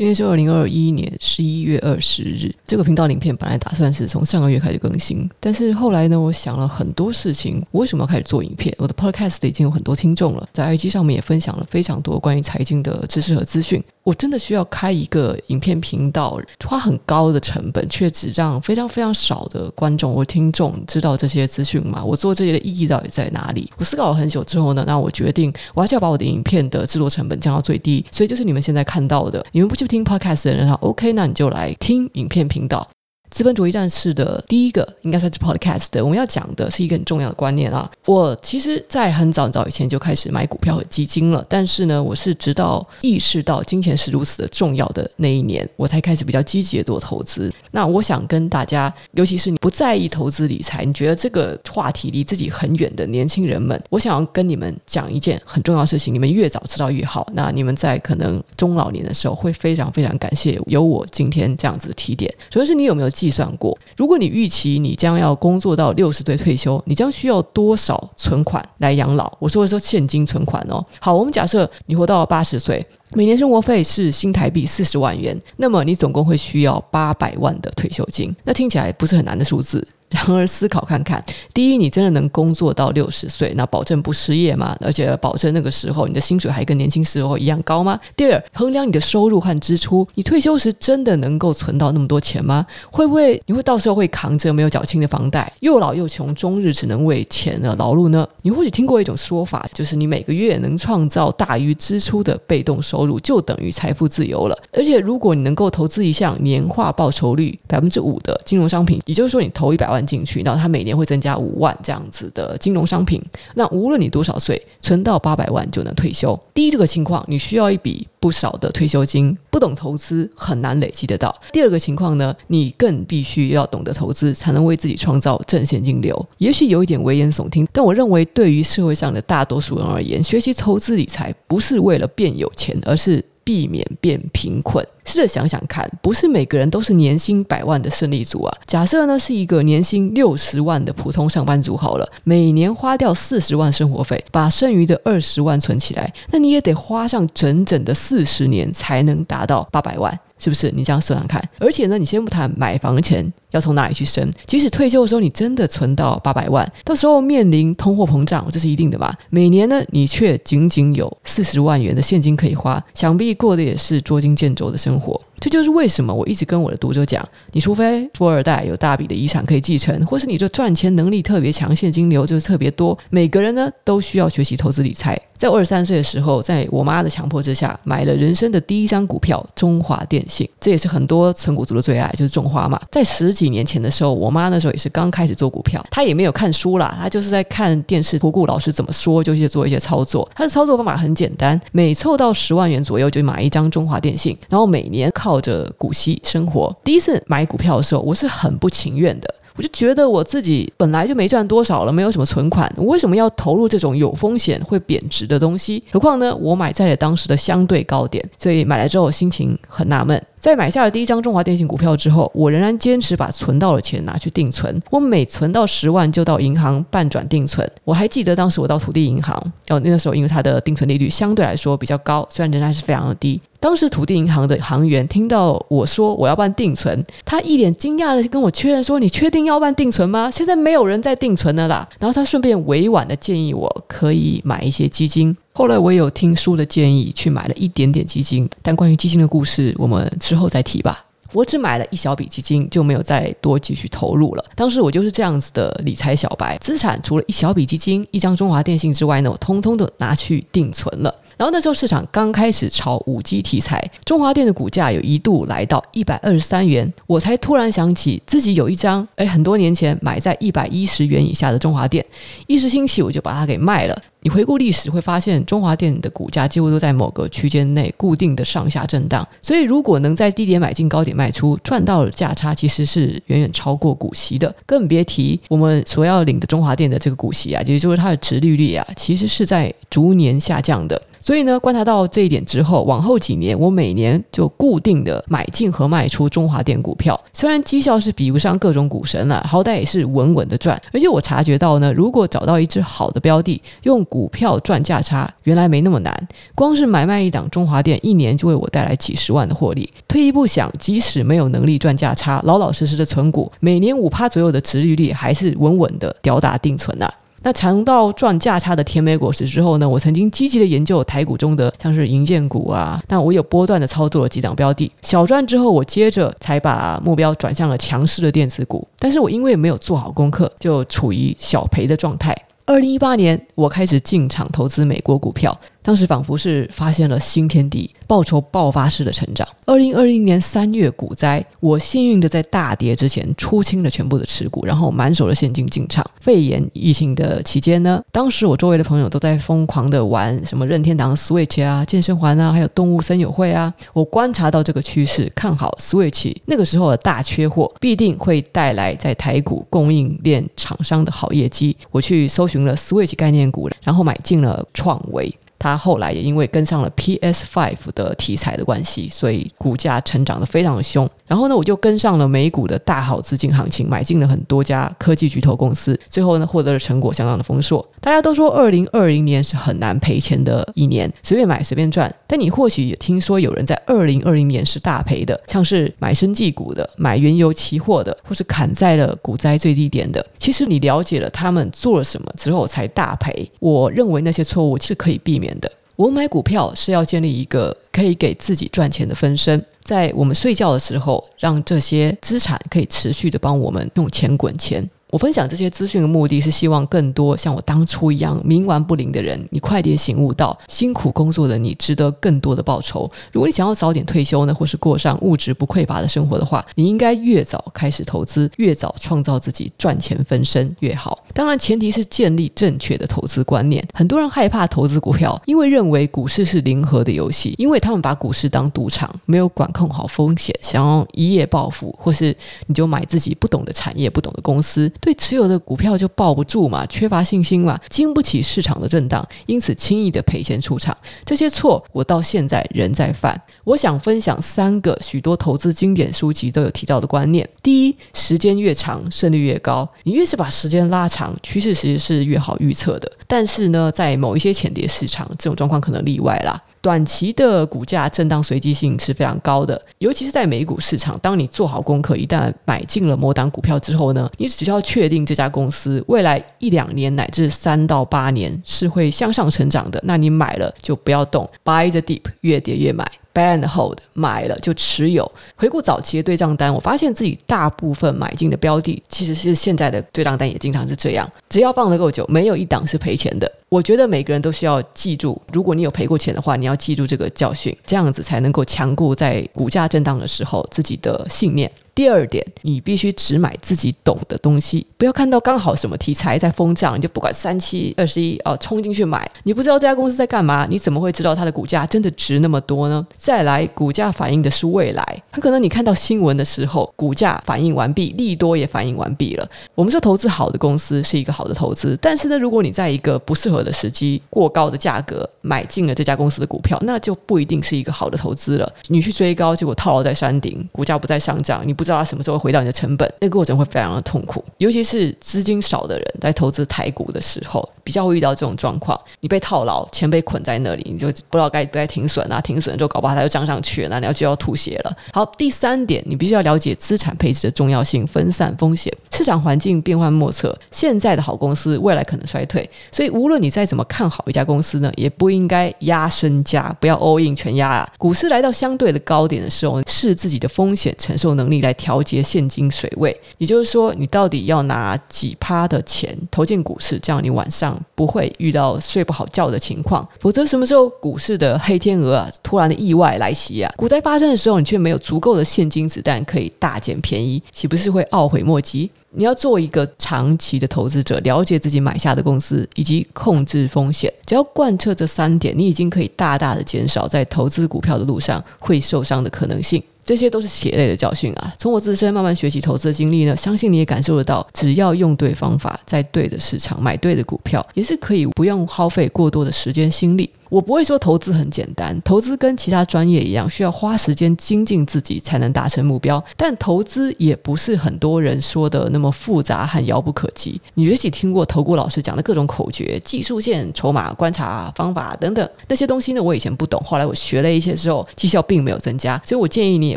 今天是二零二一年十一月二十日。这个频道影片本来打算是从上个月开始更新，但是后来呢，我想了很多事情，我为什么要开始做影片？我的 Podcast 已经有很多听众了，在 IG 上面也分享了非常多关于财经的知识和资讯。我真的需要开一个影片频道，花很高的成本，却只让非常非常少的观众或听众知道这些资讯吗？我做这些的意义到底在哪里？我思考了很久之后呢，那我决定，我还是要把我的影片的制作成本降到最低，所以就是你们现在看到的，你们不去听 Podcast 的人，OK，那你就来听影片频道。资本主义战士的第一个应该算是 Podcast 的，我们要讲的是一个很重要的观念啊。我其实，在很早很早以前就开始买股票和基金了，但是呢，我是直到意识到金钱是如此的重要的那一年，我才开始比较积极的做投资。那我想跟大家，尤其是你不在意投资理财，你觉得这个话题离自己很远的年轻人们，我想要跟你们讲一件很重要的事情，你们越早知道越好。那你们在可能中老年的时候，会非常非常感谢有我今天这样子的提点。首先是你有没有？计算过，如果你预期你将要工作到六十岁退休，你将需要多少存款来养老？我说的是现金存款哦。好，我们假设你活到八十岁，每年生活费是新台币四十万元，那么你总共会需要八百万的退休金。那听起来不是很难的数字。然而思考看看，第一，你真的能工作到六十岁，那保证不失业吗？而且保证那个时候你的薪水还跟年轻时候一样高吗？第二，衡量你的收入和支出，你退休时真的能够存到那么多钱吗？会不会你会到时候会扛着没有缴清的房贷，又老又穷，终日只能为钱而劳碌呢？你或许听过一种说法，就是你每个月能创造大于支出的被动收入，就等于财富自由了。而且如果你能够投资一项年化报酬率百分之五的金融商品，也就是说你投一百万。进去，然后它每年会增加五万这样子的金融商品。那无论你多少岁，存到八百万就能退休。第一，这个情况你需要一笔不少的退休金，不懂投资很难累积得到。第二个情况呢，你更必须要懂得投资，才能为自己创造正现金流。也许有一点危言耸听，但我认为对于社会上的大多数人而言，学习投资理财不是为了变有钱，而是避免变贫困。试着想想看，不是每个人都是年薪百万的胜利组啊。假设呢是一个年薪六十万的普通上班族好了，每年花掉四十万生活费，把剩余的二十万存起来，那你也得花上整整的四十年才能达到八百万。是不是？你这样算算看，而且呢，你先不谈买房钱要从哪里去生，即使退休的时候你真的存到八百万，到时候面临通货膨胀，这是一定的吧？每年呢，你却仅仅有四十万元的现金可以花，想必过的也是捉襟见肘的生活。这就是为什么我一直跟我的读者讲，你除非富二代有大笔的遗产可以继承，或是你这赚钱能力特别强，现金流就是特别多。每个人呢都需要学习投资理财。在我二十三岁的时候，在我妈的强迫之下，买了人生的第一张股票——中华电信。这也是很多存股族的最爱，就是种花嘛。在十几年前的时候，我妈那时候也是刚开始做股票，她也没有看书啦，她就是在看电视投顾老师怎么说，就去做一些操作。她的操作方法很简单，每凑到十万元左右就买一张中华电信，然后每年靠。靠着股息生活。第一次买股票的时候，我是很不情愿的。我就觉得我自己本来就没赚多少了，没有什么存款，我为什么要投入这种有风险、会贬值的东西？何况呢，我买在了当时的相对高点，所以买来之后心情很纳闷。在买下了第一张中华电信股票之后，我仍然坚持把存到的钱拿去定存。我每存到十万就到银行办转定存。我还记得当时我到土地银行，哦，那个时候因为它的定存利率相对来说比较高，虽然仍然是非常的低。当时土地银行的行员听到我说我要办定存，他一脸惊讶的跟我确认说：“你确定要办定存吗？现在没有人在定存了啦。”然后他顺便委婉的建议我可以买一些基金。后来我有听书的建议，去买了一点点基金，但关于基金的故事，我们之后再提吧。我只买了一小笔基金，就没有再多继续投入了。当时我就是这样子的理财小白，资产除了一小笔基金、一张中华电信之外呢，我通通的拿去定存了。然后那时候市场刚开始炒五 G 题材，中华电的股价有一度来到一百二十三元，我才突然想起自己有一张，诶，很多年前买在一百一十元以下的中华电，一时兴起我就把它给卖了。你回顾历史会发现，中华电的股价几乎都在某个区间内固定的上下震荡，所以如果能在低点买进、高点卖出，赚到的价差其实是远远超过股息的。更别提我们所要领的中华电的这个股息啊，也就是它的殖利率啊，其实是在逐年下降的。所以呢，观察到这一点之后，往后几年我每年就固定的买进和卖出中华电股票。虽然绩效是比不上各种股神了，好歹也是稳稳的赚。而且我察觉到呢，如果找到一只好的标的，用股票赚价差，原来没那么难。光是买卖一档中华电，一年就为我带来几十万的获利。退一步想，即使没有能力赚价差，老老实实的存股，每年五趴左右的持利率，还是稳稳的吊打定存呐、啊。那尝到赚价差的甜美果实之后呢，我曾经积极的研究台股中的像是银建股啊，但我有波段的操作了几档标的，小赚之后，我接着才把目标转向了强势的电子股，但是我因为没有做好功课，就处于小赔的状态。二零一八年，我开始进场投资美国股票。当时仿佛是发现了新天地，报酬爆发式的成长。二零二零年三月股灾，我幸运的在大跌之前出清了全部的持股，然后满手的现金进场。肺炎疫情的期间呢，当时我周围的朋友都在疯狂的玩什么任天堂 Switch 啊、健身环啊，还有动物森友会啊。我观察到这个趋势，看好 Switch 那个时候的大缺货，必定会带来在台股供应链厂商的好业绩。我去搜寻了 Switch 概念股，然后买进了创维。它后来也因为跟上了 PS Five 的题材的关系，所以股价成长得非常的凶。然后呢，我就跟上了美股的大好资金行情，买进了很多家科技巨头公司，最后呢，获得了成果相当的丰硕。大家都说二零二零年是很难赔钱的一年，随便买随便赚。但你或许也听说有人在二零二零年是大赔的，像是买生技股的、买原油期货的，或是砍在了股灾最低点的。其实你了解了他们做了什么之后才大赔，我认为那些错误是可以避免的。我买股票是要建立一个可以给自己赚钱的分身，在我们睡觉的时候，让这些资产可以持续的帮我们用钱滚钱。我分享这些资讯的目的是希望更多像我当初一样冥顽不灵的人，你快点醒悟到，辛苦工作的你值得更多的报酬。如果你想要早点退休呢，或是过上物质不匮乏的生活的话，你应该越早开始投资，越早创造自己赚钱分身越好。当然，前提是建立正确的投资观念。很多人害怕投资股票，因为认为股市是零和的游戏，因为他们把股市当赌场，没有管控好风险，想要一夜暴富，或是你就买自己不懂的产业、不懂的公司。对持有的股票就抱不住嘛，缺乏信心嘛，经不起市场的震荡，因此轻易的赔钱出场。这些错我到现在仍在犯。我想分享三个许多投资经典书籍都有提到的观念：第一，时间越长胜率越高，你越是把时间拉长，趋势其实是越好预测的。但是呢，在某一些浅跌市场，这种状况可能例外啦。短期的股价震荡随机性是非常高的，尤其是在美股市场。当你做好功课，一旦买进了某档股票之后呢，你只需要确定这家公司未来一两年乃至三到八年是会向上成长的，那你买了就不要动，buy the deep，越跌越买。Band hold，买了就持有。回顾早期的对账单，我发现自己大部分买进的标的，其实是现在的对账单也经常是这样。只要放得够久，没有一档是赔钱的。我觉得每个人都需要记住，如果你有赔过钱的话，你要记住这个教训，这样子才能够强固在股价震荡的时候自己的信念。第二点，你必须只买自己懂的东西，不要看到刚好什么题材在疯涨，你就不管三七二十一哦，冲进去买。你不知道这家公司在干嘛，你怎么会知道它的股价真的值那么多呢？再来，股价反映的是未来，很可能你看到新闻的时候，股价反应完毕，利多也反应完毕了。我们说投资好的公司是一个好的投资，但是呢，如果你在一个不适合的时机、过高的价格买进了这家公司的股票，那就不一定是一个好的投资了。你去追高，结果套牢在山顶，股价不再上涨，你不知道它什么时候会回到你的成本，那个过程会非常的痛苦。尤其是资金少的人在投资台股的时候，比较会遇到这种状况。你被套牢，钱被捆在那里，你就不知道该不该停损啊？停损之后搞不好它又涨上去了，那你要就要吐血了。好，第三点，你必须要了解资产配置的重要性，分散风险。市场环境变幻莫测，现在的好公司未来可能衰退，所以无论你再怎么看好一家公司呢，也不应该压身家，不要 all in 全压啊。股市来到相对的高点的时候，视自己的风险承受能力来调节现金水位。也就是说，你到底要拿几趴的钱投进股市，这样你晚上不会遇到睡不好觉的情况。否则什么时候股市的黑天鹅啊，突然的意外来袭啊，股灾发生的时候，你却没有足够的现金子弹可以大捡便宜，岂不是会懊悔莫及？你要做一个长期的投资者，了解自己买下的公司以及控制风险。只要贯彻这三点，你已经可以大大的减少在投资股票的路上会受伤的可能性。这些都是血泪的教训啊！从我自身慢慢学习投资的经历呢，相信你也感受得到，只要用对方法，在对的市场买对的股票，也是可以不用耗费过多的时间心力。我不会说投资很简单，投资跟其他专业一样，需要花时间精进自己才能达成目标。但投资也不是很多人说的那么复杂和遥不可及。你也许听过投顾老师讲的各种口诀、技术线、筹码观察方法等等那些东西呢？我以前不懂，后来我学了一些之后，绩效并没有增加。所以我建议你也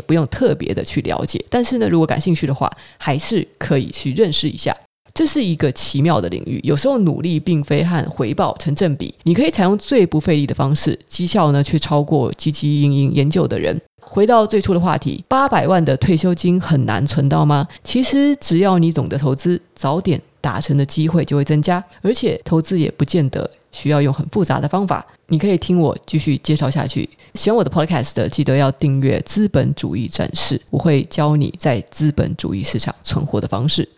不用特别的去了解。但是呢，如果感兴趣的话，还是可以去认识一下。这是一个奇妙的领域，有时候努力并非和回报成正比。你可以采用最不费力的方式，绩效呢却超过汲汲营营研究的人。回到最初的话题，八百万的退休金很难存到吗？其实只要你懂得投资，早点达成的机会就会增加。而且投资也不见得需要用很复杂的方法。你可以听我继续介绍下去。喜欢我的 Podcast 的，记得要订阅《资本主义战士》，我会教你在资本主义市场存活的方式。